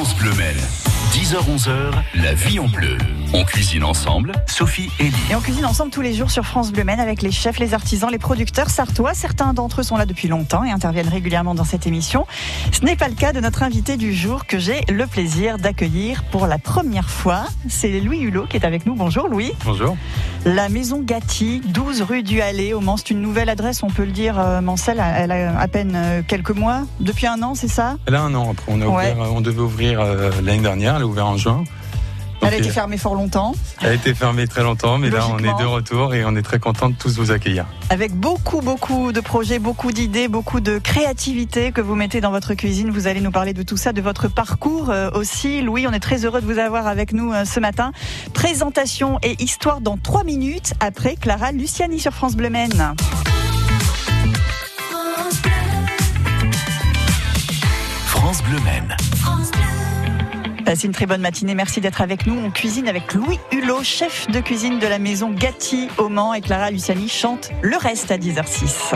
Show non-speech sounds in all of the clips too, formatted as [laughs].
France Bleu Mel. 10h-11h, la vie en bleu. On cuisine ensemble, Sophie et Lee. Et on cuisine ensemble tous les jours sur France Bleu Maine avec les chefs, les artisans, les producteurs sartois. Certains d'entre eux sont là depuis longtemps et interviennent régulièrement dans cette émission. Ce n'est pas le cas de notre invité du jour que j'ai le plaisir d'accueillir pour la première fois. C'est Louis Hulot qui est avec nous. Bonjour Louis. Bonjour. La maison Gatti, 12 rue du Allée au Mans. C'est une nouvelle adresse, on peut le dire, euh, Mancel. Elle a à peine euh, quelques mois. Depuis un an, c'est ça? Elle a un an. Après, on, a Ouais. ouvert, on devait ouvrir euh, l'année dernière. Elle a ouvert en juin. Elle a été fermée fort longtemps. elle a été fermée très longtemps, mais là, on est de retour et on est très content de tous vous accueillir. Avec beaucoup, beaucoup de projets, beaucoup d'idées, beaucoup de créativité que vous mettez dans votre cuisine. Vous allez nous parler de tout ça, de votre parcours euh, aussi. Louis, on est très heureux de vous avoir avec nous euh, ce matin. Présentation et histoire dans trois minutes après Clara Luciani sur France Bleu Maine. France Bleu Mel. Passez une très bonne matinée. Merci d'être avec nous. On cuisine avec Louis Hulot, chef de cuisine de la maison Gatti au Mans. Et Clara Luciani chante le reste à 10h06.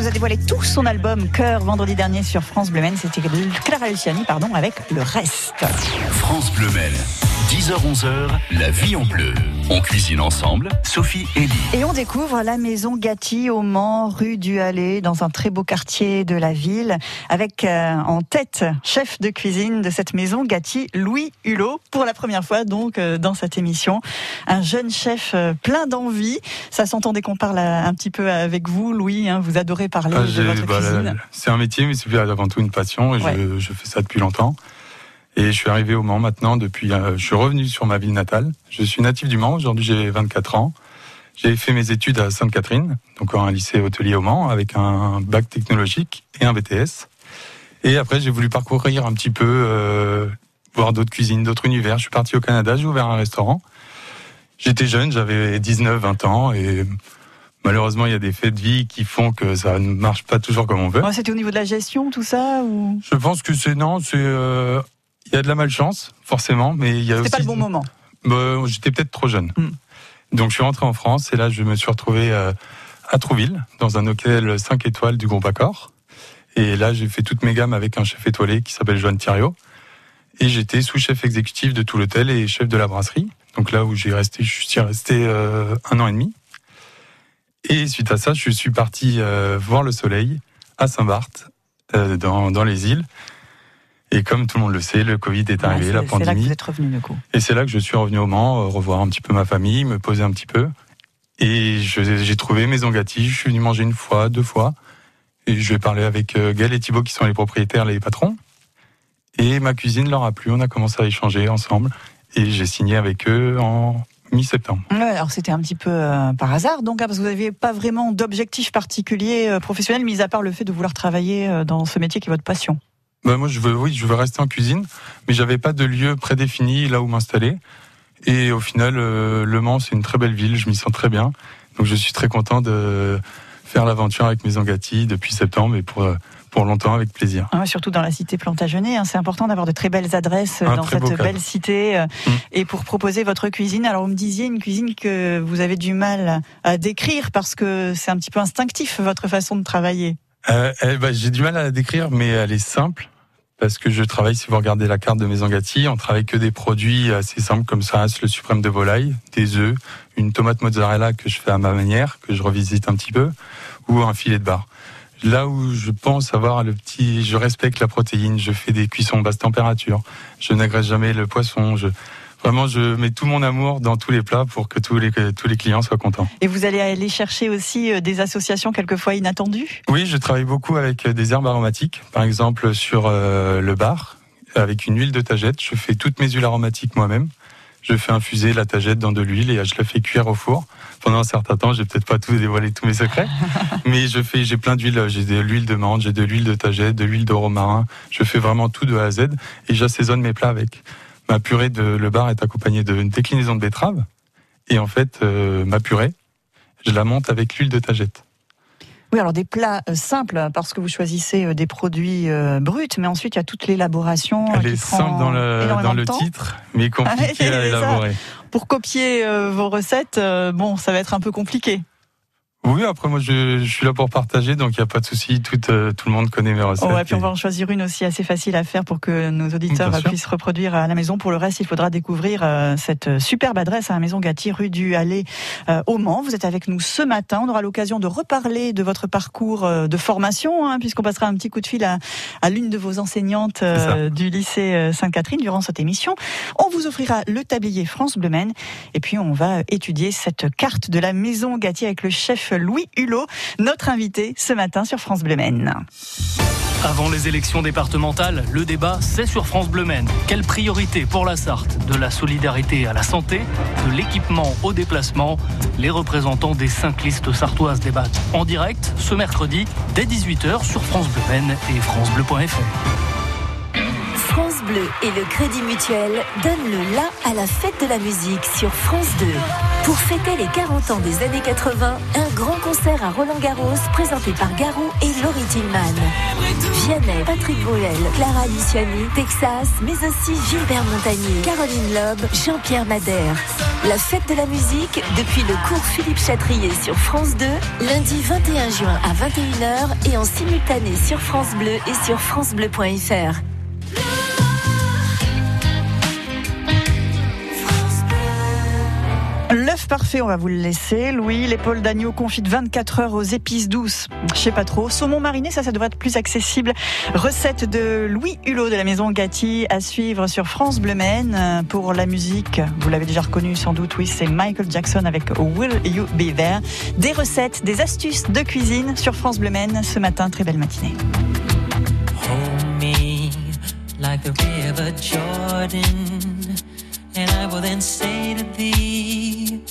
Nous a dévoilé tout son album Cœur vendredi dernier sur France Bleu. C'était Clara Luciani, pardon, avec le reste. France Bleu. 10h-11h, la vie en bleu. On cuisine ensemble, Sophie et Lee. Et on découvre la maison Gatti au Mans, rue du Allée, dans un très beau quartier de la ville, avec euh, en tête chef de cuisine de cette maison Gatti, Louis Hulot, pour la première fois donc euh, dans cette émission. Un jeune chef euh, plein d'envie. Ça s'entend dès qu'on parle euh, un petit peu avec vous, Louis. hein, vous adorez parler Ah, de votre bah, cuisine. c'est un métier, mais c'est avant tout une passion. Et Ouais. je, je fais ça depuis longtemps. Et je suis arrivé au Mans maintenant depuis. euh, je suis revenu sur ma ville natale. Je suis natif du Mans. Aujourd'hui, j'ai 24 ans. J'ai fait mes études à Sainte-Catherine, donc en un lycée hôtelier au Mans, avec un bac technologique et un BTS. Et après, j'ai voulu parcourir un petit peu, euh, voir d'autres cuisines, d'autres univers. Je suis parti au Canada, j'ai ouvert un restaurant. J'étais jeune, j'avais 19, 20 ans, et malheureusement, il y a des faits de vie qui font que ça ne marche pas toujours comme on veut. C'était au niveau de la gestion, tout ça ou? Je pense que c'est non, c'est euh, il y a de la malchance forcément, mais il y a aussi c'était pas le bon moment Bah, j'étais peut-être trop jeune. Hmm. Donc je suis rentré en France et là je me suis retrouvé euh, à Trouville dans un hôtel 5 étoiles du groupe Accor. Et là j'ai fait toutes mes gammes avec un chef étoilé qui s'appelle Joanne Thiriot. Et j'étais sous-chef exécutif de tout l'hôtel et chef de la brasserie. Donc là où j'ai resté, je suis resté euh, un an et demi. Et suite à ça, je suis parti euh, voir le soleil à Saint-Barth, euh, dans, dans les îles. Et comme tout le monde le sait, le Covid est Ouais, arrivé, la C'est là que pandémie. vous êtes revenu du coup. Et c'est là que je suis revenu au Mans, euh, revoir un petit peu ma famille, me poser un petit peu. Et j'ai trouvé Maison Gatti, je suis venu manger une fois, deux fois. Et je vais parler avec euh, Gaël et Thibaut qui sont les propriétaires, les patrons. Et ma cuisine leur a plu, on a commencé à échanger ensemble. Et j'ai signé avec eux en mi-septembre. Ouais, alors c'était un petit peu euh, par hasard, donc hein, parce que vous n'aviez pas vraiment d'objectif particulier euh, professionnel, mis à part le fait de vouloir travailler euh, dans ce métier qui est votre passion. Bah moi, je veux, oui, je veux rester en cuisine, mais j'avais pas de lieu prédéfini là où m'installer. Et au final, euh, Le Mans, c'est une très belle ville, je m'y sens très bien. Donc je suis très content de faire l'aventure avec Maison Gatti depuis septembre et pour, euh, pour longtemps avec plaisir. Hein, surtout dans la cité Plantagenet, hein, c'est important d'avoir de très belles adresses euh, Un dans cette belle cité euh, Mm. et pour proposer votre cuisine. Alors vous me disiez une cuisine que vous avez du mal à décrire parce que c'est un petit peu instinctif votre façon de travailler. Euh, eh ben, J'ai du mal à la décrire, mais elle est simple. Parce que je travaille, si vous regardez la carte de Maison Gatti, on travaille que des produits assez simples comme ça, le suprême de volaille, des œufs, une tomate mozzarella que je fais à ma manière, que je revisite un petit peu, ou un filet de bar. Là où je pense avoir le petit, je respecte la protéine, je fais des cuissons basse température, je n'agresse jamais le poisson, je, vraiment, je mets tout mon amour dans tous les plats pour que tous les, que tous les clients soient contents. Et vous allez aller chercher aussi euh, des associations quelquefois inattendues? Oui, je travaille beaucoup avec euh, des herbes aromatiques. Par exemple, sur euh, le bar, avec une huile de tagette. Je fais toutes mes huiles aromatiques moi-même. Je fais infuser la tagette dans de l'huile et je la fais cuire au four. Pendant un certain temps, j'ai peut-être pas tout dévoilé tous mes secrets, [laughs] mais je fais, j'ai plein d'huiles. J'ai de l'huile de menthe, j'ai de l'huile de tagette, de l'huile de romarin. Je fais vraiment tout de A à Z et j'assaisonne mes plats avec. Ma purée de le bar est accompagnée d'une déclinaison de betterave et en fait, euh, ma purée, je la monte avec l'huile de tagette. Oui, alors des plats euh, simples parce que vous choisissez euh, des produits bruts, mais ensuite il y a toute l'élaboration. Elle qui est prend simple dans le, dans le titre, mais [laughs] Ah, à c'est ça. élaborer. Pour copier vos recettes, bon, ça va être un peu compliqué. Oui, après moi je, je suis là pour partager, donc il n'y a pas de souci. Tout, euh, tout le monde connaît mes recettes. Oh, et puis on va en choisir une aussi assez facile à faire pour que nos auditeurs euh, puissent reproduire à la maison. Pour le reste, il faudra découvrir euh, cette superbe adresse à la maison Gatti, rue du Allée euh, au Mans. Vous êtes avec nous ce matin. On aura l'occasion de reparler de votre parcours euh, de formation, hein, puisqu'on passera un petit coup de fil à, à l'une de vos enseignantes euh, du lycée euh, Sainte-Catherine durant cette émission. On vous offrira le tablier France Bleu Maine. Et puis on va étudier cette carte de la maison Gatti avec le chef Louis Hulot, notre invité ce matin sur France Bleu Maine. Avant les élections départementales, le débat, c'est sur France Bleu Maine. Quelle priorité pour la Sarthe De la solidarité à la santé, de l'équipement au déplacement? Les représentants des cinq listes sartoises débattent en direct ce mercredi dès 18h sur France Bleu Maine et francebleu.fr. France Bleu et le Crédit Mutuel donnent le la à la fête de la musique sur France 2. Pour fêter les 40 ans des années 80, un grand concert à Roland-Garros présenté par Garou et Laurie Tillman. Vianney, Patrick Bruel, Clara Luciani, Texas, mais aussi Gilbert Montagnier, Caroline Loeb, Jean-Pierre Madère. La fête de la musique depuis le cours Philippe Chatrier sur France 2, lundi 21 juin à 21h et en simultané sur France Bleu et sur francebleu.fr. Parfait, on va vous le laisser. Louis, l'épaule d'agneau confite 24 heures aux épices douces. Je sais pas trop. Saumon mariné, ça, ça devrait être plus accessible. Recette de Louis Hulot de la maison Gatti à suivre sur France Bleu Maine. Pour la musique, vous l'avez déjà reconnu sans doute, oui, c'est Michael Jackson avec Will You Be There. Des recettes, des astuces de cuisine sur France Bleu Maine ce matin. Très belle matinée. And I will then say to thee,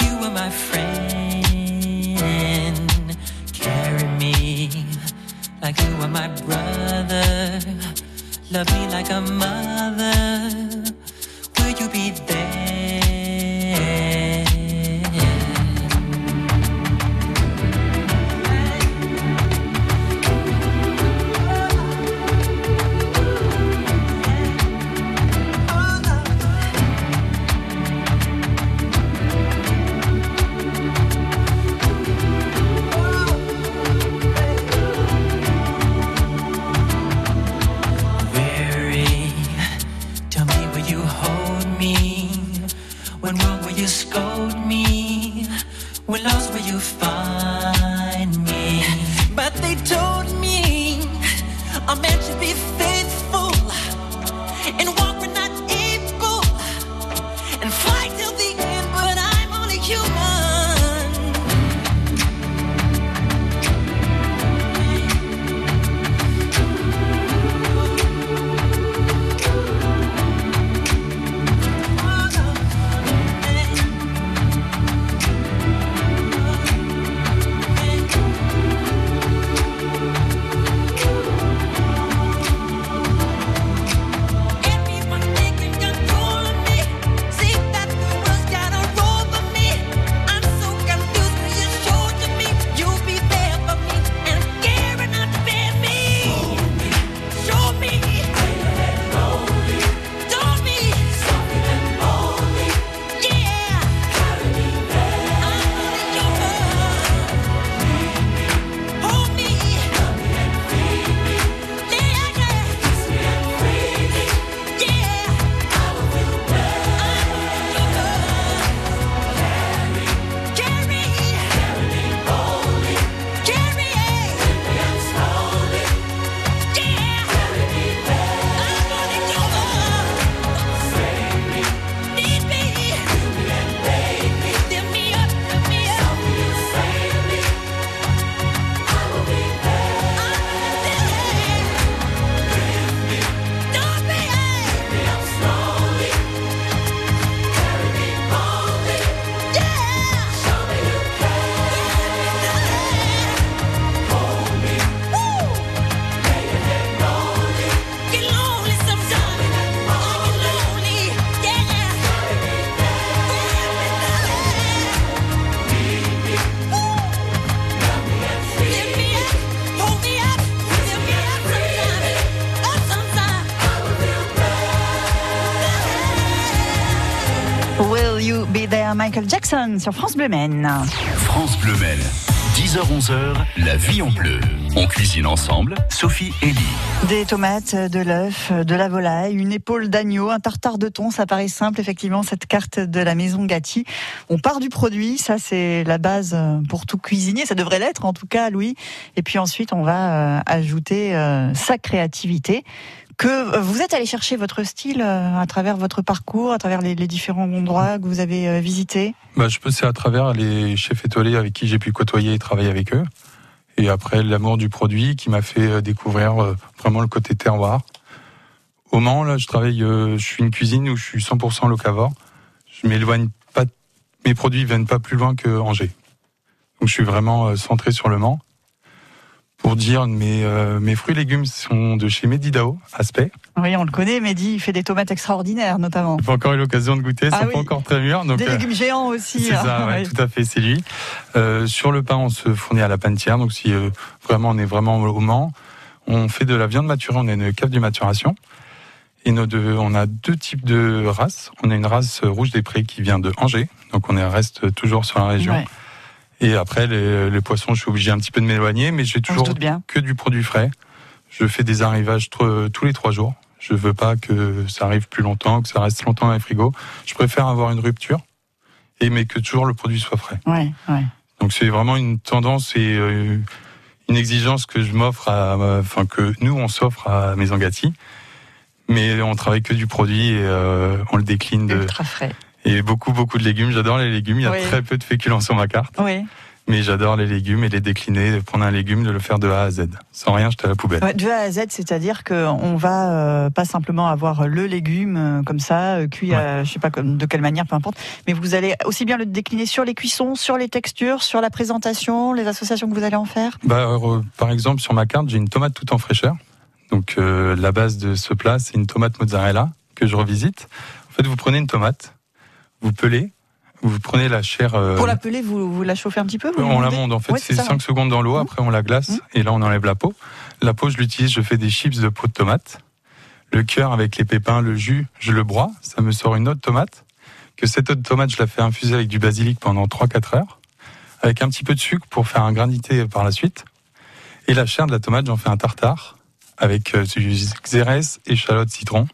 You are my friend. Carry me like you are my brother. Love me like a mother. Sur France Bleu Maine. France Bleu Maine. 10h-11h, la vie en bleu. On cuisine ensemble, Sophie et Lee. Des tomates, de l'œuf, de la volaille, une épaule d'agneau, un tartare de thon, ça paraît simple effectivement cette carte de la maison Gatti. On part du produit, ça c'est la base pour tout cuisinier, ça devrait l'être en tout cas Louis. Et puis ensuite on va euh, ajouter euh, sa créativité. Que vous êtes allé chercher votre style euh, à travers votre parcours, à travers les, les différents endroits que vous avez euh, visités. Bah, je peux c'est à travers les chefs étoilés avec qui j'ai pu côtoyer et travailler avec eux. Et après, l'amour du produit qui m'a fait euh, découvrir vraiment le côté terroir. Au Mans, là, je travaille, je suis une cuisine où je suis 100% locavore. Je m'éloigne pas, mes produits viennent pas plus loin que Angers. Donc, je suis vraiment centré sur le Mans. Pour dire, mes, euh, mes fruits et légumes sont de chez Medidao, Aspect. Oui, on le connaît, Mehdi, il fait des tomates extraordinaires notamment. J'ai pas encore eu l'occasion de goûter, Ah c'est oui. pas encore très mûr. Donc, Des euh, légumes géants aussi. C'est hein. ça, ouais, Ouais. tout à fait, c'est lui. Euh, sur le pain, on se fournit à la panetière. Donc, si euh, vraiment on est vraiment au Mans, on fait de la viande maturée. On a une cave de maturation. Et nos deux, on a deux types de races. On a une race rouge des prés qui vient de Angers. Donc, on est, reste toujours sur la région. Ouais, Et après, les, les poissons, je suis obligé un petit peu de m'éloigner, mais j'ai toujours bien. que du produit frais. Je fais des arrivages tous les trois jours. Je veux pas que ça arrive plus longtemps, que ça reste longtemps dans les frigos. Je préfère avoir une rupture et mais que toujours le produit soit frais. Ouais, ouais. Donc c'est vraiment une tendance et euh, une exigence que je m'offre à, enfin que nous on s'offre à Maison Gatti. Mais on travaille que du produit et euh, on le décline de Ultra frais. Et beaucoup beaucoup de légumes. J'adore les légumes. Il y a Oui. très peu de féculents sur ma carte, Oui. mais j'adore les légumes et les décliner, prendre un légume, de le faire de A à Z, sans rien jeter à la poubelle. Ouais, de A à Z, c'est-à-dire qu'on va euh, pas simplement avoir le légume euh, comme ça, euh, cuit à, je sais pas comme- de quelle manière, peu importe, mais vous allez aussi bien le décliner sur les cuissons, sur les textures, sur la présentation, les associations que vous allez en faire? Bah, par exemple, sur ma carte, j'ai une tomate tout en fraîcheur. Donc, la base de ce plat, c'est une tomate mozzarella que je revisite. En fait, vous prenez une tomate, vous pelez, vous prenez la chair. euh, Pour la peler, vous, vous la chauffez un petit peu vous on la monte. En fait, Ouais, c'est ça, 5 secondes dans l'eau. Après, on la glace Mhm. et là, on enlève la peau. La peau, je l'utilise. Je fais des chips de peau de tomate. Le cœur avec les pépins, le jus, je le broie. Ça me sort une autre tomate. Que cette autre tomate, je la fais infuser avec du basilic pendant 3-4 heures. Avec un petit peu de sucre pour faire un granité par la suite. Et la chair de la tomate, j'en fais un tartare avec euh, du xérès, échalote, citron.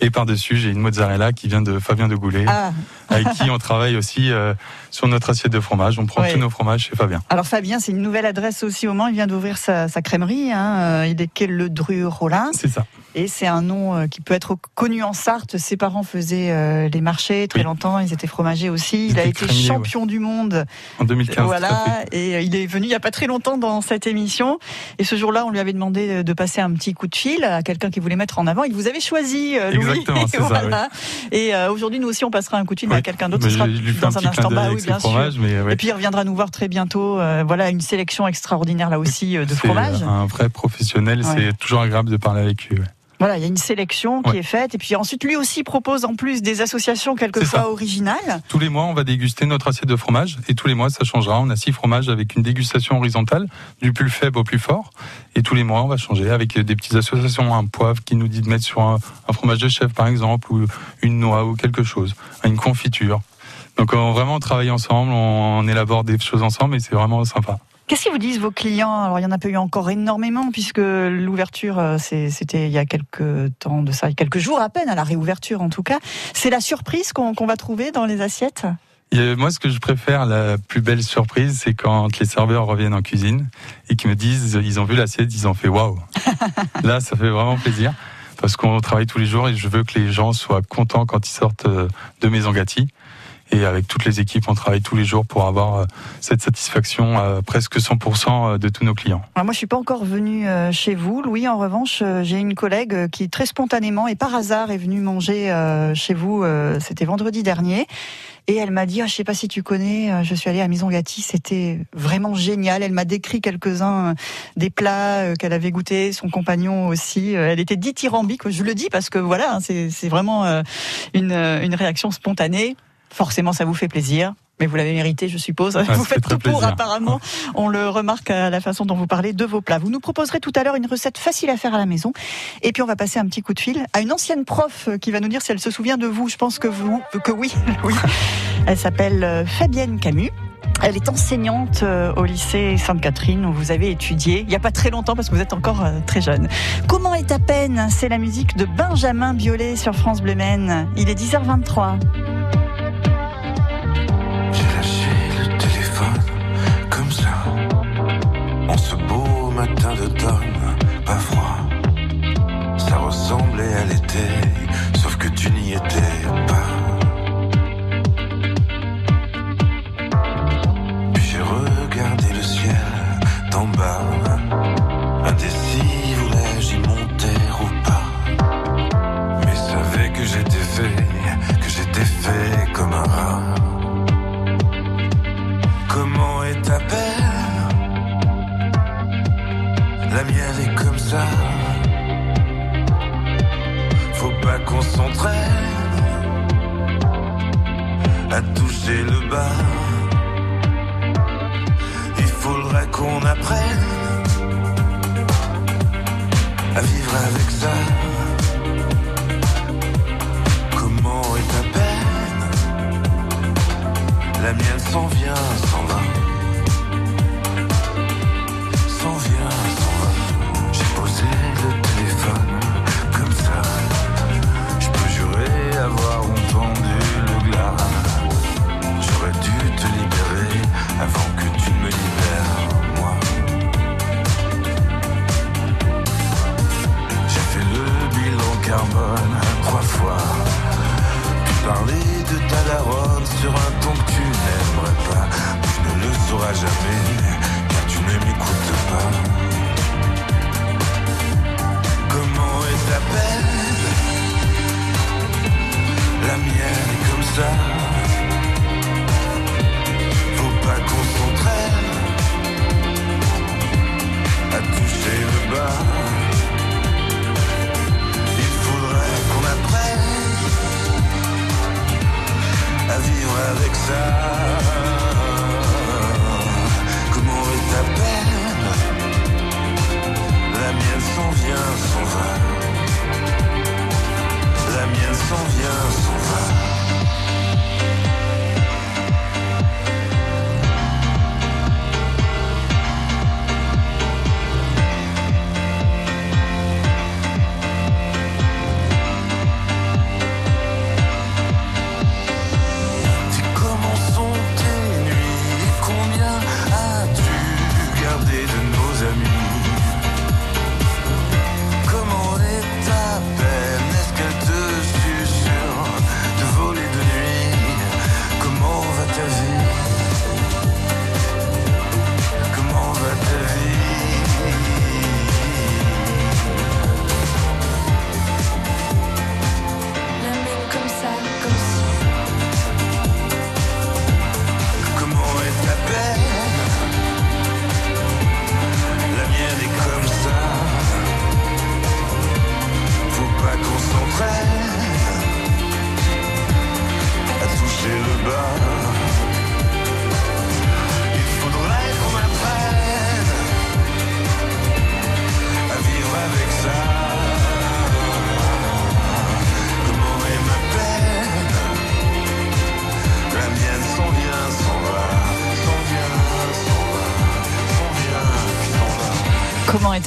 Et par-dessus, j'ai une mozzarella qui vient de Fabien de Goulet, Ah, avec qui on travaille aussi euh, sur notre assiette de fromage. On prend tous nos fromages chez Fabien. alors Fabien, c'est une nouvelle adresse aussi au Mans. Il vient d'ouvrir sa, sa crèmerie. Hein. euh, Il est quai Le Dru Rollin. C'est ça. Et c'est un nom euh, qui peut être connu en Sarthe. Ses parents faisaient euh, les marchés très Oui. longtemps. Ils étaient fromagers aussi. Il a été champion du monde. En 2015. tout à voilà. Et il est venu il y a pas très longtemps dans cette émission. Et ce jour-là, on lui avait demandé de passer un petit coup de fil à quelqu'un qui voulait mettre en avant. Il vous avait choisi, Louis. Exactement, [laughs] ça. Et euh, aujourd'hui, nous aussi, on passera un coup de fil à quelqu'un d'autre. Ce sera dans un instant. Bah oui, sûr. mais ouais. Et puis il reviendra nous voir très bientôt. Euh, voilà une sélection extraordinaire là aussi euh, de fromages. Un vrai professionnel, Ouais. c'est toujours agréable de parler avec lui. ouais. Voilà, il y a une sélection qui Ouais. est faite. Et puis ensuite, lui aussi propose en plus des associations quelquefois originales. Tous les mois, on va déguster notre assiette de fromage et tous les mois, ça changera. On a six fromages avec une dégustation horizontale, du plus faible au plus fort. Et tous les mois, on va changer avec des petites associations. Un poivre qui nous dit de mettre sur un, un fromage de chèvre, par exemple, ou une noix ou quelque chose, une confiture. Donc, on, vraiment, on travaille ensemble, on, on élabore des choses ensemble et c'est vraiment sympa. Qu'est-ce qu'ils vous disent vos clients? Alors il y en a pas eu encore énormément puisque l'ouverture euh, c'était il y a quelques temps de ça, quelques jours à peine à la réouverture en tout cas. C'est la surprise qu'on va trouver dans les assiettes? Et moi, ce que je préfère, la plus belle surprise, c'est quand les serveurs reviennent en cuisine et qui me disent, ils ont vu l'assiette, ils ont fait waouh. [laughs] Là, ça fait vraiment plaisir parce qu'on travaille tous les jours et je veux que les gens soient contents quand ils sortent euh, de Maison Gatti. Et avec toutes les équipes, on travaille tous les jours pour avoir euh, cette satisfaction à presque 100% de tous nos clients. Alors, moi je suis pas encore venue euh, chez vous, Louis. En revanche, euh, j'ai une collègue euh, qui très spontanément et par hasard est venue manger euh, chez vous. euh, C'était vendredi dernier. Et elle m'a dit, ah, je sais pas si tu connais, euh, je suis allée à Maison Gatti, c'était vraiment génial. Elle m'a décrit quelques-uns euh, des plats euh, qu'elle avait goûtés, son compagnon aussi. Euh, Elle était dithyrambique, je le dis parce que voilà, hein, c'est vraiment euh, euh, une réaction spontanée. Forcément, ça vous fait plaisir. Mais vous l'avez mérité, je suppose. ça vous fait faites tout pour, apparemment. [laughs] On le remarque à la façon dont vous parlez de vos plats. Vous nous proposerez tout à l'heure une recette facile à faire à la maison. Et puis on va passer un petit coup de fil à une ancienne prof qui va nous dire si elle se souvient de vous. Je pense que vous, que oui, [laughs] oui. Elle s'appelle euh, Fabienne Camus. Elle est enseignante euh, au lycée Sainte-Catherine où vous avez étudié il n'y a pas très longtemps parce que vous êtes encore euh, très jeune. Comment est à peine C'est la musique de Benjamin Biolay sur France Bleu. Il est 10h23. Ce beau matin d'automne, pas froid. Ça ressemblait à l'été, qu'on s'entraîne à toucher le bas. Il faudrait qu'on apprenne à vivre avec ça.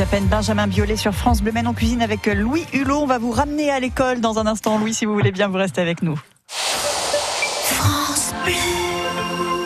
Peine Benjamin Biolay sur France Bleu Men en cuisine avec Louis Hulot. On va vous ramener à l'école dans un instant. Louis, si vous voulez bien, vous restez avec nous.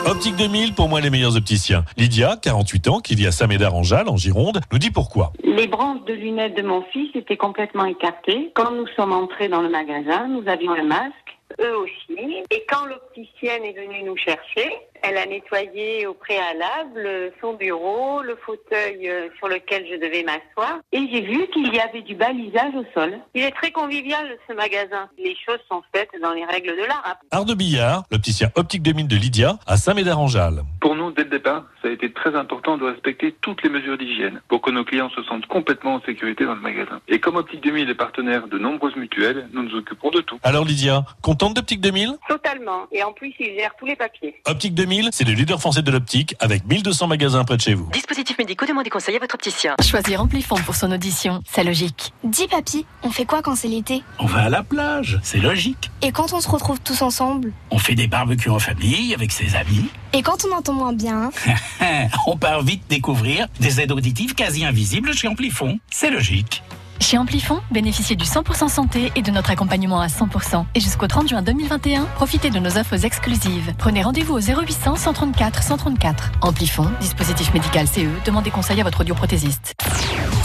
Optique 2000, pour moi les meilleurs opticiens. Lydia, 48 ans, qui vit à Saint-Médard-en-Jalles, en Gironde, nous dit pourquoi. Les branches de lunettes de mon fils étaient complètement écartées. Quand nous sommes entrés dans le magasin, nous avions le masque, eux aussi. Et quand l'opticienne est venue nous chercher, elle a nettoyé au préalable son bureau, le fauteuil euh, sur lequel je devais m'asseoir. Et j'ai vu qu'il y avait du balisage au sol. Il est très convivial, ce magasin. Les choses sont faites dans les règles de l'art. Art de Billard, l'opticien Optique 2000 de Lydia, à Saint-Médard-en-Jalles. Pour nous, dès le départ, ça a été très important de respecter toutes les mesures d'hygiène pour que nos clients se sentent complètement en sécurité dans le magasin. Et comme Optique 2000 est partenaire de nombreuses mutuelles, nous nous occupons de tout. Alors Lydia, contente d'Optique 2000 Totalement. Et en plus, il gère tous les papiers. Optique 2000, c'est le leader français de l'optique avec 1200 magasins près de chez vous. Dispositifs médicaux, demandez conseil à votre opticien. Choisir Amplifon pour son audition, c'est logique. Dis papy, on fait quoi quand c'est l'été? On va à la plage, c'est logique. Et quand on se retrouve tous ensemble? On fait des barbecues en famille avec ses amis. Et quand on entend moins bien? [laughs] On part vite découvrir des aides auditives quasi invisibles chez Amplifon. C'est logique. Chez Amplifon, bénéficiez du 100% santé et de notre accompagnement à 100%. Et jusqu'au 30 juin 2021, profitez de nos offres exclusives. Prenez rendez-vous au 0800 134 134. Amplifon, dispositif médical CE, demandez conseil à votre audioprothésiste.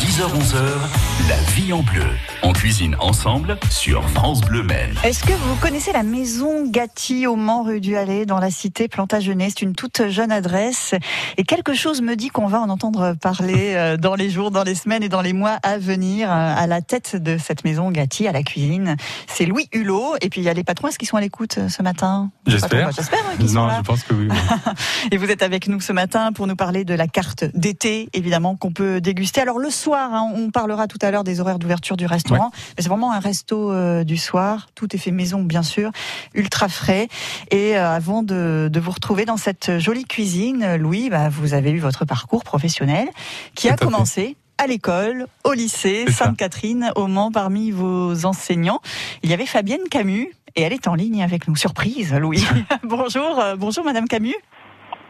10h-11h, la vie en bleu. On cuisine ensemble sur France Bleu Men. Est-ce que vous connaissez la maison Gatti au Mans rue du Allée dans la cité Plantagenet? C'est une toute jeune adresse et quelque chose me dit qu'on va en entendre parler euh, dans les jours, dans les semaines et dans les mois à venir. À la tête de cette maison Gatti, à la cuisine, c'est Louis Hulot et puis il y a les patrons. Est-ce qu'ils sont à l'écoute euh, ce matin? J'espère. Patrons, J'espère hein, qu'ils sont Non, là. je pense que oui. oui. [laughs] Et vous êtes avec nous ce matin pour nous parler de la carte d'été, évidemment, qu'on peut déguster. Alors le soir, hein, on parlera tout à l'heure des horaires d'ouverture du restaurant. Mais c'est vraiment un resto euh, du soir. Tout est fait maison, bien sûr, ultra frais. Et euh, avant de, de vous retrouver dans cette jolie cuisine, Louis, bah, vous avez eu votre parcours professionnel qui a fait. À l'école, au lycée. Sainte-Catherine, au Mans, parmi vos enseignants. Il y avait Fabienne Camus et elle est en ligne avec nous. Surprise, Louis. [laughs] [laughs] bonjour, euh, bonjour Madame Camus.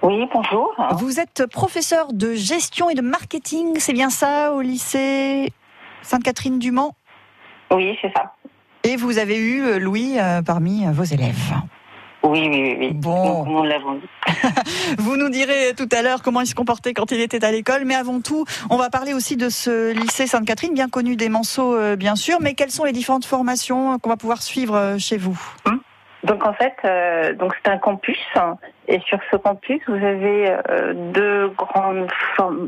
Oui, bonjour. Vous êtes professeur de gestion et de marketing, c'est bien ça, au lycée Sainte-Catherine du Mans? Oui, c'est ça. Et vous avez eu euh, Louis euh, parmi vos élèves. Oui, oui, oui. oui. Bon. Nous l'avons. [laughs] Vous nous direz tout à l'heure comment il se comportait quand il était à l'école, mais avant tout, on va parler aussi de ce lycée Sainte-Catherine, bien connu des Manceaux, euh, bien sûr, mais quelles sont les différentes formations qu'on va pouvoir suivre euh, chez vous? Donc en fait, euh, donc c'est un campus et sur ce campus vous avez euh, deux grandes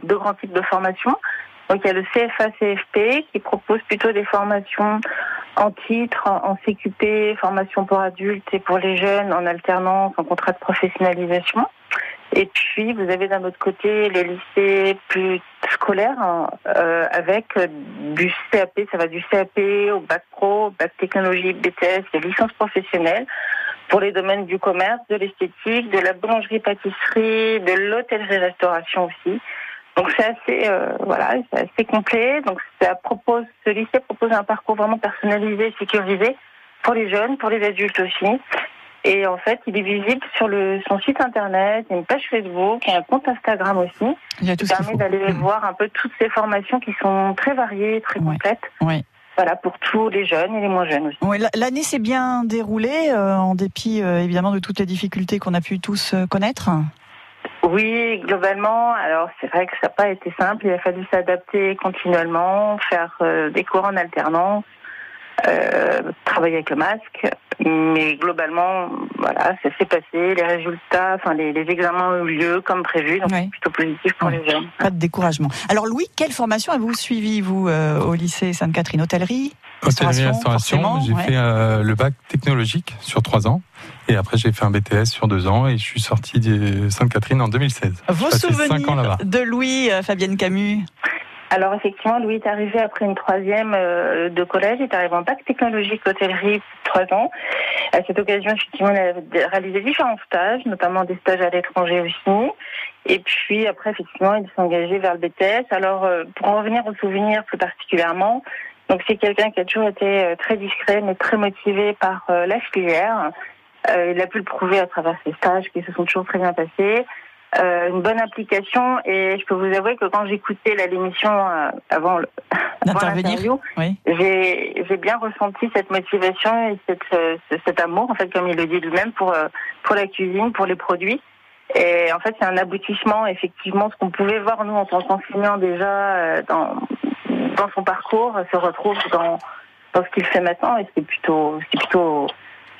deux grands types de formations. Donc il y a le CFA CFP qui propose plutôt des formations en titre, en, CQP, formation pour adultes et pour les jeunes en alternance, en contrat de professionnalisation. Et puis vous avez d'un autre côté les lycées plus scolaires euh, avec euh, du CAP, ça va du CAP au bac pro, bac technologie, BTS, des licences professionnelles pour les domaines du commerce, de l'esthétique, de la boulangerie-pâtisserie, de l'hôtellerie-restauration aussi. Donc c'est assez, euh, voilà, c'est assez complet. Donc ça propose, ce lycée propose un parcours vraiment personnalisé, sécurisé pour les jeunes, pour les adultes aussi. Et en fait, il est visible sur le, son site internet, il y a une page Facebook, il y a un compte Instagram aussi. Il y a tout qui permet d'aller Mhm. voir un peu toutes ces formations qui sont très variées, très complètes. Oui. Voilà, pour tous les jeunes et les moins jeunes aussi. Oui, la- l'année s'est bien déroulée, euh, en dépit euh, évidemment de toutes les difficultés qu'on a pu tous connaître. Oui, globalement, alors c'est vrai que ça n'a pas été simple. Il a fallu s'adapter continuellement, faire euh, des cours en alternance, euh, travailler avec le masque. Mais globalement, voilà, ça s'est passé. Les résultats, enfin les, les examens ont eu lieu comme prévu, donc c'est plutôt positif pour les jeunes. Pas de découragement. Alors Louis, quelle formation avez-vous suivi vous euh, au lycée Sainte-Catherine? Hôtellerie? Hôtellerie restauration, forcément, j'ai ouais. fait euh, le bac technologique sur trois ans. Et après, j'ai fait un BTS sur deux ans et je suis sorti de Sainte-Catherine en 2016. Vos ans souvenirs de Louis, Fabienne Camus? Alors effectivement, Louis est arrivé après une troisième euh, de collège, il est arrivé en bac technologique hôtellerie trois ans. À cette occasion, effectivement, il a réalisé différents stages, notamment des stages à l'étranger aussi. Et puis après, effectivement, il s'est engagé vers le BTS. Alors, euh, pour en revenir aux souvenirs plus particulièrement, donc c'est quelqu'un qui a toujours été euh, très discret, mais très motivé par la filière. Il a pu le prouver à travers ses stages qui se sont toujours très bien passés. Euh, une bonne application et je peux vous avouer que quand j'écoutais la l'émission euh, avant le- avant D'intervenir, l'interview, oui. j'ai j'ai bien ressenti cette motivation et cette, euh, ce- cet amour en fait comme il le dit lui-même pour euh, pour la cuisine, pour les produits. Et en fait, c'est un aboutissement effectivement ce qu'on pouvait voir nous en tant qu'enseignants déjà euh, dans dans son parcours se retrouve dans dans ce qu'il fait maintenant et c'est plutôt c'est plutôt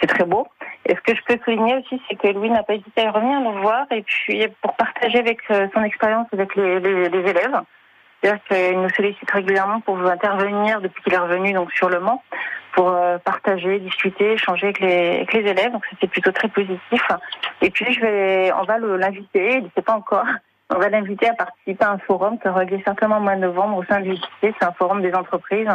c'est très beau. Et ce que je peux souligner aussi, c'est que Louis n'a pas hésité à revenir nous voir et puis pour partager avec euh, son expérience avec les, élèves. C'est-à-dire qu'il nous sollicite régulièrement pour intervenir depuis qu'il est revenu donc sur le Mans pour euh, partager, discuter, échanger avec les, élèves. Donc c'était plutôt très positif. Et puis on va l'inviter, il ne sait pas encore. On va l'inviter à participer à un forum qui aura lieu certainement au mois de novembre au sein du lycée. C'est un forum des entreprises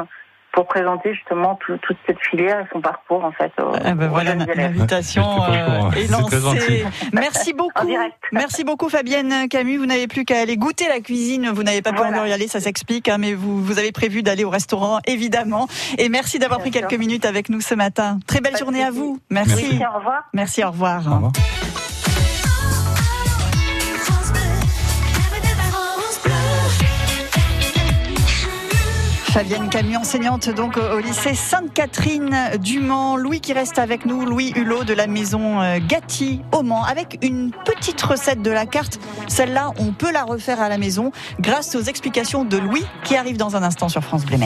pour présenter justement tout- toute cette filière et son parcours en fait. aux- Ah ben aux voilà, l'invitation au courant. euh, est lancée. Merci beaucoup. Merci beaucoup Fabienne Camus. Vous n'avez plus qu'à aller goûter la cuisine. Vous n'avez pas pu encore y aller, ça s'explique, hein, mais vous, vous avez prévu d'aller au restaurant évidemment. Et merci d'avoir pris quelques minutes avec nous ce matin. Très belle journée à vous. Merci. Merci, au revoir. Merci, au revoir. Fabienne Camus, enseignante donc au lycée Sainte-Catherine du Mans. Louis qui reste avec nous, Louis Hulot de la maison euh, Gatti au Mans, avec une petite recette de la carte. Celle-là, on peut la refaire à la maison grâce aux explications de Louis qui arrive dans un instant sur France Bleu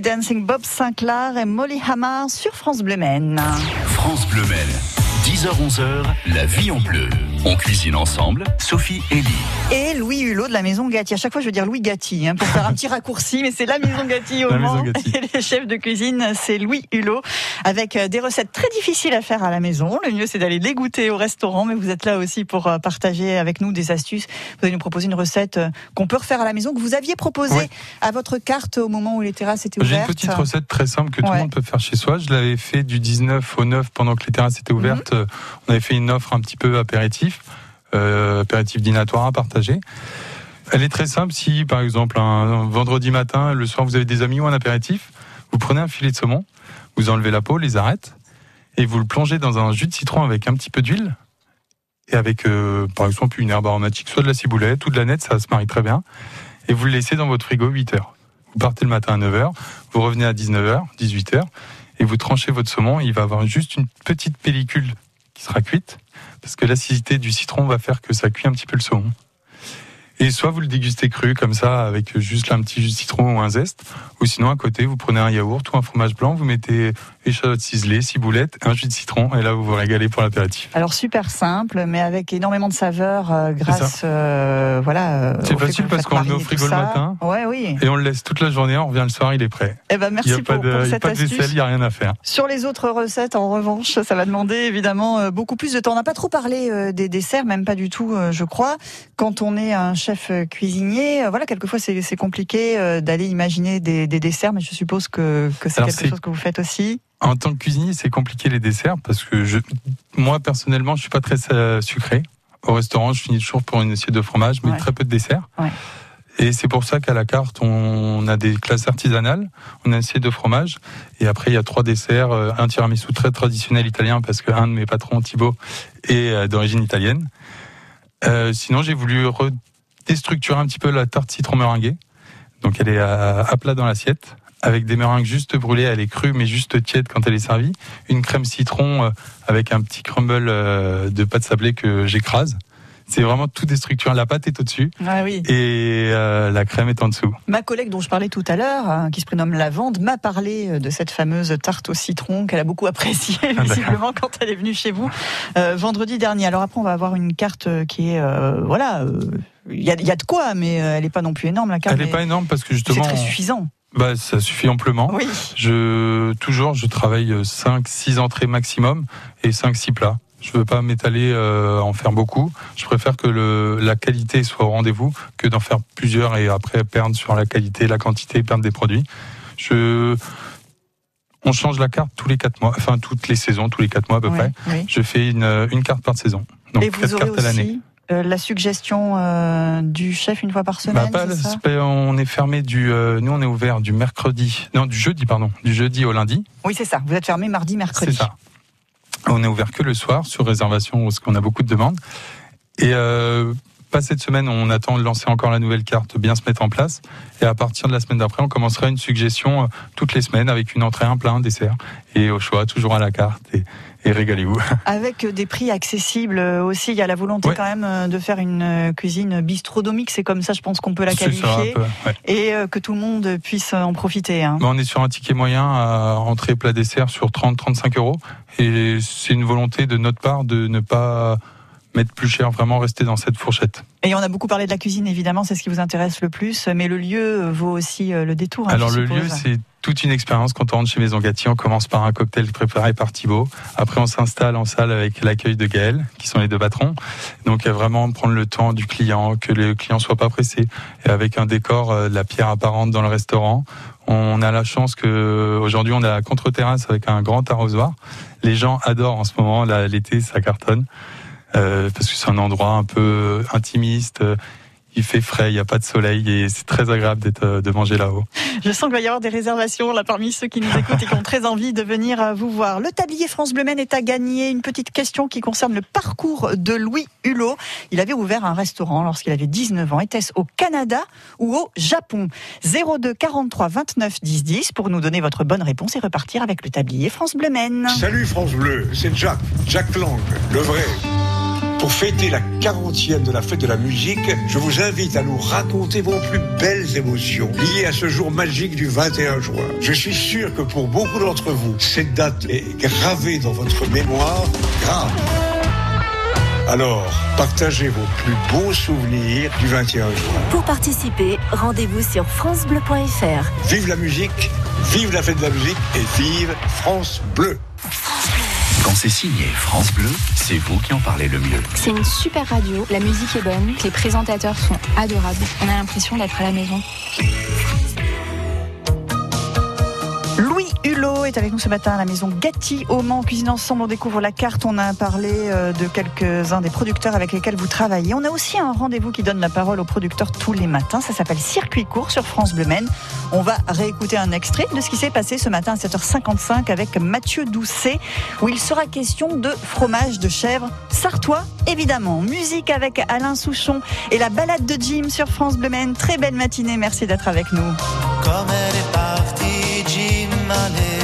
Dancing, Bob Sinclair et Molly Hammer sur France Bleu. France Bleu Maine, 10h-11h, la vie en bleu. On cuisine ensemble, Sophie et Lee. Et Louis Hulot de la maison Gatti. À chaque fois, je veux dire Louis Gatti hein, pour faire un petit raccourci, mais c'est la maison Gatti au La Mans. maison Gatti. Et les chefs de cuisine, c'est Louis Hulot, avec euh, des recettes très difficiles à faire à la maison. Le mieux, c'est d'aller les goûter au restaurant, mais vous êtes là aussi pour euh, partager avec nous des astuces. Vous allez nous proposer une recette euh, qu'on peut refaire à la maison, que vous aviez proposée à votre carte au moment où les terrasses étaient J'ai une ouvertes. petite recette très simple que tout le monde peut faire chez soi. Je l'avais fait du 19 au 9 pendant que les terrasses étaient ouvertes. Mhm. On avait fait une offre un petit peu apéritif, euh, apéritif dînatoire à partager. Elle est très simple. Si, par exemple, un, un vendredi matin, le soir, vous avez des amis ou un apéritif, vous prenez un filet de saumon, vous enlevez la peau, les arêtes, et vous le plongez dans un jus de citron avec un petit peu d'huile, et avec, euh, par exemple, une herbe aromatique, soit de la ciboulette ou de la nette, ça se marie très bien, et vous le laissez dans votre frigo 8 heures. Vous partez le matin à 9h, vous revenez à 19h, 18h, et vous tranchez votre saumon. Il va avoir juste une petite pellicule qui sera cuite, parce que l'acidité du citron va faire que ça cuit un petit peu le saumon. Et soit vous le dégustez cru comme ça, avec juste un petit jus de citron ou un zeste, ou sinon à côté, vous prenez un yaourt ou un fromage blanc, vous mettez échalotes ciselées, ciboulettes, un jus de citron, et là vous vous régalez pour l'apéritif. Alors super simple, mais avec énormément de saveurs euh, grâce, euh, voilà. euh, C'est facile parce qu'on le met au frigo le matin. Ouais, oui. Et on le laisse toute la journée, on revient le soir, il est prêt. Eh ben il merci n'y a pas pour, de, pour il y a cette pas de astuce. vaisselle, il n'y a rien à faire. Sur les autres recettes, en revanche, ça va demander évidemment euh, beaucoup plus de temps. On n'a pas trop parlé euh, des desserts, même pas du tout, je crois. Quand on est un chef cuisinier, voilà, quelquefois c'est compliqué d'aller imaginer des, des desserts, mais je suppose que, que c'est quelque chose que vous faites aussi. En tant que cuisinier, c'est compliqué les desserts parce que je, moi personnellement, je suis pas très euh, sucré. Au restaurant, je finis toujours pour une assiette de fromage, mais Ouais. très peu de desserts. Ouais. Et c'est pour ça qu'à la carte, on a des classes artisanales, on a une assiette de fromage, et après il y a trois desserts, euh, un tiramisu très traditionnel italien parce que un de mes patrons, Thibaut, est euh, d'origine italienne. Euh, sinon, j'ai voulu re- déstructurer un petit peu la tarte citron meringuée. Donc elle est à, à plat dans l'assiette, avec des meringues juste brûlées, elle est crue mais juste tiède quand elle est servie. Une crème citron euh, avec un petit crumble euh, de pâte sablée que j'écrase. C'est vraiment tout déstructuré. La pâte est au-dessus Ah oui. et euh, la crème est en dessous. Ma collègue dont je parlais tout à l'heure, hein, qui se prénomme Lavande, m'a parlé de cette fameuse tarte au citron qu'elle a beaucoup [laughs] appréciée d'accord. visiblement quand elle est venue chez vous euh, vendredi dernier. Alors après, on va avoir une carte qui est euh, voilà, il y, y a de quoi, mais elle n'est pas non plus énorme la carte. Elle n'est pas énorme parce que C'est justement, très suffisant. Bah, ça suffit amplement. Oui. Je toujours, je travaille 5-6 entrées maximum et 5-6 plats. Je veux pas m'étaler, euh, en faire beaucoup. Je préfère que le, la qualité soit au rendez-vous que d'en faire plusieurs et après perdre sur la qualité, la quantité, perdre des produits. Je, on change la carte tous les quatre mois, enfin toutes les saisons, tous les quatre mois à peu Oui, près. oui. Je fais une, une carte par saison. Donc Et vous quatre aurez cartes à l'année. Euh, la suggestion euh, du chef une fois par Bah, semaine. pas- c'est pas- on est fermé du, euh, nous on est ouvert du mercredi, non du jeudi pardon, du jeudi au lundi. oui, c'est ça. Vous êtes fermé mardi, mercredi. C'est ça. On est ouvert que le soir sur réservation parce qu'on a beaucoup de demandes. Et euh, pas cette semaine, on attend de lancer encore la nouvelle carte, bien se mettre en place. Et à partir de la semaine d'après, on commencera une suggestion euh, toutes les semaines avec une entrée, un plat, un dessert. Et au choix, toujours à la carte. Et, et régalez-vous. [laughs] Avec des prix accessibles euh, aussi, il y a la volonté Ouais. quand même euh, de faire une euh, cuisine bistronomique, c'est comme ça je pense qu'on peut la qualifier, peu, ouais. et que tout le monde puisse en profiter. hein. On est sur un ticket moyen à entrée plat dessert sur 30-35 euros. Et c'est une volonté de notre part de ne pas mettre plus cher, vraiment rester dans cette fourchette. Et on a beaucoup parlé de la cuisine évidemment, c'est ce qui vous intéresse le plus, mais le lieu vaut aussi euh, le détour. hein, Alors le suppose. lieu, c'est toute une expérience. Quand on rentre chez Maison Gatti, on commence par un cocktail préparé par Thibaut. Après, on s'installe en salle avec l'accueil de Gaël, qui sont les deux patrons. Donc euh, vraiment prendre le temps du client, que le client soit pas pressé. Et avec un décor, euh, de la pierre apparente dans le restaurant. On a la chance que aujourd'hui on a la contre-terrasse avec un grand arrosoir. Les gens adorent en ce moment, l'été, ça cartonne. Euh, parce que c'est un endroit un peu intimiste. euh, Il fait frais, il n'y a pas de soleil et c'est très agréable d'être, euh, de manger là-haut. Je sens qu'il va y avoir des réservations là parmi ceux qui nous écoutent et qui ont très envie de venir euh, vous voir. Le tablier France Bleu Maine est à gagner. Une petite question qui concerne le parcours de Louis Hulot. Il avait ouvert un restaurant lorsqu'il avait 19 ans. Était-ce au Canada ou au Japon? 02 43 29 10 10 pour nous donner votre bonne réponse et repartir avec le tablier France Bleu Maine. Salut France Bleu, c'est Jacques, Jacques Lang, le vrai. Pour fêter la 40e de la fête de la musique, je vous invite à nous raconter vos plus belles émotions liées à ce jour magique du 21 juin. Je suis sûr que pour beaucoup d'entre vous, cette date est gravée dans votre mémoire. Grave. Alors, partagez vos plus beaux souvenirs du 21 juin. Pour participer, rendez-vous sur francebleu.fr. Vive la musique, vive la fête de la musique et vive France Bleu. Quand c'est signé France Bleu, c'est vous qui en parlez le mieux. C'est une super radio, la musique est bonne, les présentateurs sont adorables. On a l'impression d'être à la maison. Louis Hulot est avec nous ce matin à la maison Gatti au Mans. Cuisine ensemble, on découvre la carte. On a parlé euh, de quelques-uns des producteurs avec lesquels vous travaillez. On a aussi un rendez-vous qui donne la parole aux producteurs tous les matins. Ça s'appelle Circuit court sur France Bleu Maine. On va réécouter un extrait de ce qui s'est passé ce matin à 7h55 avec Mathieu Doucet, où il sera question de fromage de chèvre sartois, évidemment. Musique avec Alain Souchon et la balade de Jim sur France Bleu Maine. Très belle matinée. Merci d'être avec nous. Jim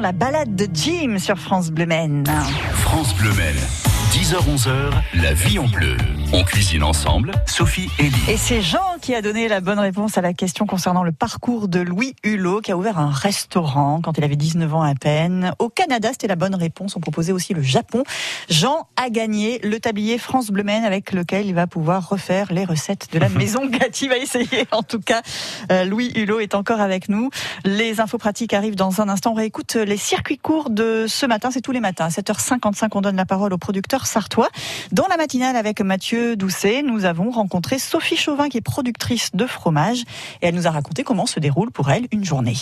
La balade de Jim sur France Bleu Maine. France Bleu Maine, 10h-11h, la vie en bleu. On cuisine ensemble, Sophie et Lily. Et c'est Jean qui a donné la bonne réponse à la question concernant le parcours de Louis Hulot, qui a ouvert un restaurant quand il avait 19 ans à peine. Au Canada, c'était la bonne réponse. On proposait aussi le Japon. Jean a gagné le tablier France Bleu Maine avec lequel il va pouvoir refaire les recettes de la [laughs] maison Gatti. va essayer. En tout cas, euh, Louis Hulot est encore avec nous. Les infos pratiques arrivent dans un instant. On réécoute les circuits courts de ce matin. C'est tous les matins. À 7h55, on donne la parole au producteur sartois. Dans la matinale avec Mathieu Doucet, nous avons rencontré Sophie Chauvin qui est productrice de fromage et elle nous a raconté comment se déroule pour elle une journée.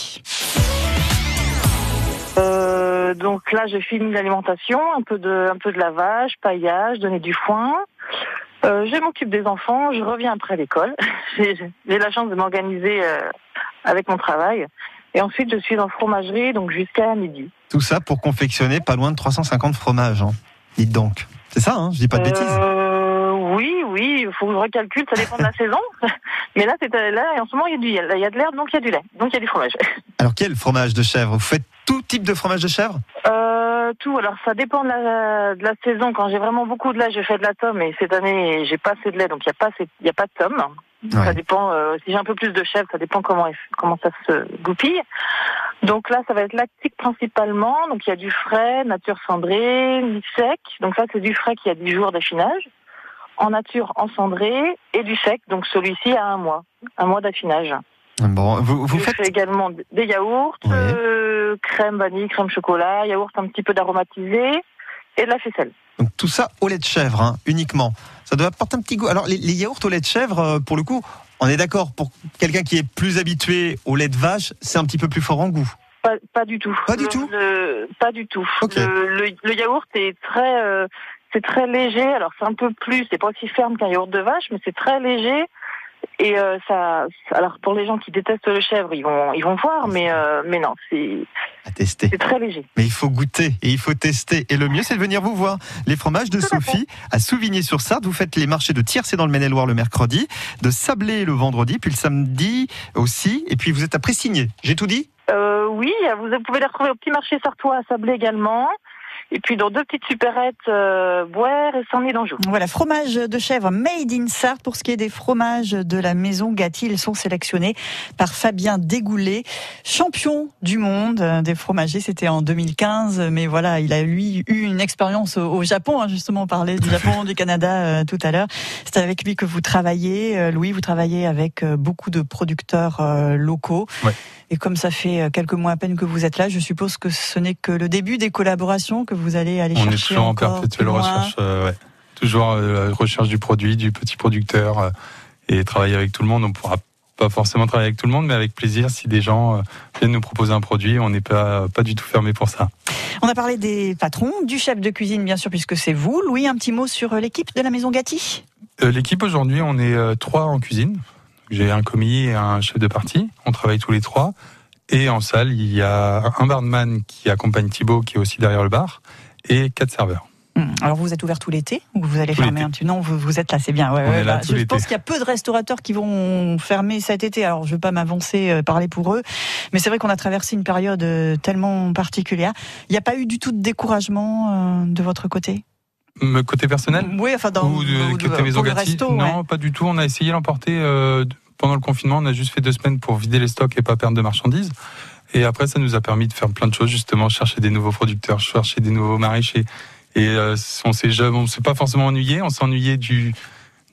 Euh, donc là, j'ai fini l'alimentation, un peu de, un peu de lavage, paillage, donner du foin. Euh, je m'occupe des enfants, je reviens après l'école. [laughs] j'ai j'ai la chance de m'organiser euh, avec mon travail. Et ensuite, je suis en fromagerie, donc jusqu'à midi. Tout ça pour confectionner pas loin de 350 fromages. Hein. Dites donc. C'est ça, hein je dis pas de bêtises. Oui, oui, il faut que je recalcule, ça dépend de la [laughs] saison. Mais là, c'est là, et en ce moment, il y a du, il y a de l'herbe, donc il y a du lait, donc il y a du fromage. [laughs] Alors quel fromage de chèvre? Vous faites tout type de fromage de chèvre? Euh, tout. Alors ça dépend de la, de la saison. Quand j'ai vraiment beaucoup de lait, je fais de la tome. Et cette année, j'ai pas assez de lait, donc il y a pas assez, il y a pas de tome. Ça dépend. euh, si j'ai un peu plus de chèvre, ça dépend comment comment ça se goupille. Donc là, ça va être lactique principalement. Donc il y a du frais, nature cendrée, sec. Donc ça, c'est du frais qui a 10 jours d'affinage. En nature, en cendré et du sec. Donc celui-ci a un mois, un mois d'affinage. Bon, vous, vous Je faites fais également des yaourts, euh, crème vanille, crème chocolat, yaourt un petit peu d'aromatisé et de la faisselle. donc, tout ça au lait de chèvre, hein, uniquement. Ça doit apporter un petit goût. Alors les, les yaourts au lait de chèvre, euh, pour le coup, on est d'accord. Pour quelqu'un qui est plus habitué au lait de vache, c'est un petit peu plus fort en goût. Pas, pas du tout. Pas du Le- tout le- Pas du tout. Le yaourt est très, euh, c'est très léger. Alors c'est un peu plus, c'est pas aussi ferme qu'un yaourt de vache, mais c'est très léger. Et euh, ça, alors pour les gens qui détestent le chèvre, ils vont, ils vont voir, mais euh, mais non, c'est À tester. c'est très léger. Mais il faut goûter et il faut tester. Et le mieux, c'est de venir vous voir. Les fromages de Sophie à Souvigny-sur-Sarthe. Vous faites les marchés de Tiercé dans le Maine-et-Loire le mercredi, de Sablé le vendredi, puis le samedi aussi. Et puis vous êtes à Pressigné. J'ai tout dit? Euh, oui, vous pouvez les retrouver au petit marché sartois à Sablé également. Et puis dans deux petites supérettes, euh, Boire et Saint-Denis d'Anjou. Voilà, fromage de chèvre made in Sarthe. Pour ce qui est des fromages de la maison Gatti, ils sont sélectionnés par Fabien Dégoulé, champion du monde des fromagers. C'était en 2015, mais voilà, il a lui eu une expérience au, au Japon. hein, justement, on parlait du Japon, du Canada euh, tout à l'heure. C'est avec lui que vous travaillez, euh, Louis. Vous travaillez avec euh, beaucoup de producteurs euh, locaux. Ouais. Et comme ça fait euh, quelques mois à peine que vous êtes là, je suppose que ce n'est que le début des collaborations que vous allez aller On est chercher toujours en perpétuelle recherche. euh, ouais. Toujours euh, recherche du produit, du petit producteur euh, et travailler avec tout le monde. On pourra pas forcément travailler avec tout le monde, mais avec plaisir si des gens viennent nous proposer un produit. On n'est pas, pas du tout fermé pour ça. On a parlé des patrons, du chef de cuisine, bien sûr, puisque c'est vous. Louis, un petit mot sur l'équipe de la Maison Gatti L'équipe aujourd'hui, on est trois en cuisine. J'ai un commis et un chef de partie. On travaille tous les trois. Et en salle, il y a un barman qui accompagne Thibaut, qui est aussi derrière le bar, et quatre serveurs. Hum, Alors vous êtes ouvert tout l'été ou vous allez Tout fermer un petit Non, vous, vous êtes là, c'est bien. Ouais, On ouais, est là bah, je pense qu'il y a peu de restaurateurs qui vont fermer cet été. Alors je ne veux pas m'avancer, euh, parler pour eux, mais c'est vrai qu'on a traversé une période euh, tellement particulière. Il n'y a pas eu du tout de découragement euh, de votre côté? Me côté personnel? Oui, enfin dans Ou de, ou de- côté Maison resto, Non, ouais. pas du tout. On a essayé d'emporter euh, pendant le confinement. On a juste fait deux semaines pour vider les stocks et pas perdre de marchandises. Et après, ça nous a permis de faire plein de choses, justement, chercher des nouveaux producteurs, chercher des nouveaux maraîchers. Et euh, on s'est on s'est pas forcément ennuyé. On s'ennuyait du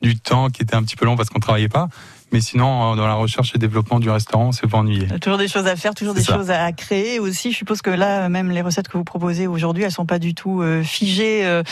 du temps qui était un petit peu long parce qu'on travaillait pas. Mais sinon, euh, dans la recherche et développement du restaurant, on s'est pas ennuyé. Toujours des choses à faire, toujours des C'est ça. choses à créer aussi. Je suppose que là, même les recettes que vous proposez aujourd'hui, elles sont pas du tout euh, figées euh,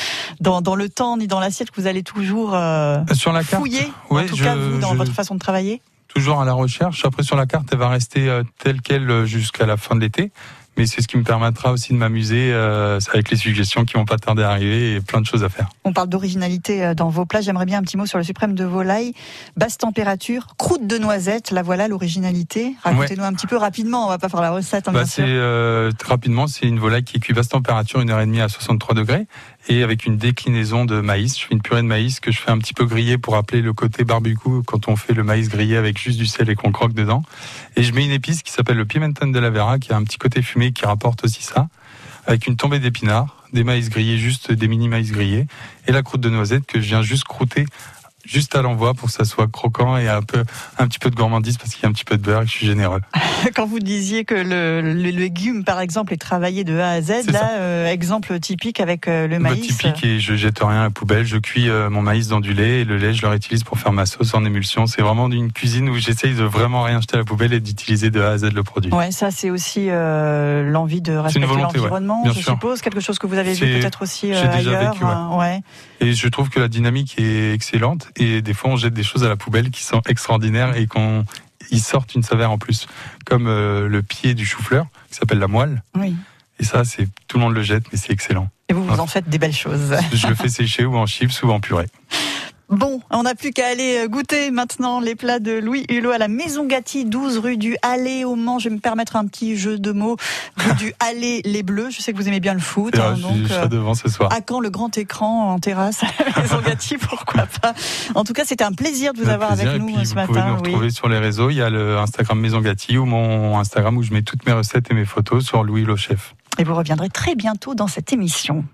dans, dans le temps ni dans l'assiette. Que vous allez toujours euh, Sur la carte, fouiller, ouais, en tout je- cas vous, dans je- votre façon de travailler. toujours à la recherche. Après, sur la carte, elle va rester euh, telle qu'elle euh, jusqu'à la fin de l'été. Mais c'est ce qui me permettra aussi de m'amuser euh, avec les suggestions qui vont pas tarder à arriver et plein de choses à faire. On parle d'originalité euh, dans vos plats. J'aimerais bien un petit mot sur le suprême de volaille, basse température, croûte de noisette. La voilà l'originalité. Racontez-nous un petit peu rapidement. On va pas faire la recette, hein, Bah, c'est euh, rapidement, c'est une volaille qui est cuite basse température, une heure et demie à 63 degrés, et avec une déclinaison de maïs. Je fais une purée de maïs que je fais un petit peu griller pour rappeler le côté barbecue quand on fait le maïs grillé avec juste du sel et qu'on croque dedans. Et je mets une épice qui s'appelle le pimenton de la Vera, qui a un petit côté fumé qui rapporte aussi ça, avec une tombée d'épinards, des maïs grillés, juste des mini maïs grillés, et la croûte de noisette que je viens juste croûter juste à l'envoi pour que ça soit croquant et un peu, un petit peu de gourmandise parce qu'il y a un petit peu de beurre et que je suis généreux. [laughs] Quand vous disiez que le, le légume, par exemple, est travaillé de A à Z, là, euh, exemple typique avec euh, le Bah, maïs. typique et je jette rien à la poubelle. Je cuis euh, mon maïs dans du lait et le lait, je le réutilise pour faire ma sauce en émulsion. C'est vraiment une cuisine où j'essaye de vraiment rien jeter à la poubelle et d'utiliser de A à Z le produit. Ouais, ça c'est aussi l'envie de respecter ouais. l'environnement, je sûr. suppose, quelque chose que vous avez vu peut-être aussi j'ai déjà ailleurs. vécu, ouais. hein, ouais. Et je trouve que la dynamique est excellente et des fois on jette des choses à la poubelle qui sont extraordinaires et qu'on ils sortent une saveur en plus, comme euh, le pied du chou-fleur qui s'appelle la moelle. Oui. Et ça, c'est tout le monde le jette, mais c'est excellent. Et vous vous en faites des belles choses. Je le fais sécher ou en chips ou en purée. Bon, on n'a plus qu'à aller euh, goûter maintenant les plats de Louis Hulot à la Maison Gatti, 12 rue du Allée au Mans. Je vais me permettre un petit jeu de mots. Rue du [laughs] Allée les Bleus. Je sais que vous aimez bien le foot. Et, hein, euh, je, donc, je serai euh, devant ce soir. à quand le grand écran en terrasse à la Maison [laughs] Gatti Pourquoi pas En tout cas, c'était un plaisir de vous Un avoir plaisir. avec Et nous puis, ce vous pouvez matin. nous oui. retrouver sur les réseaux. Il y a le Instagram Maison Gatti ou mon Instagram où je mets toutes mes recettes et mes photos sur Louis Hulot Chef. Et vous reviendrez très bientôt dans cette émission.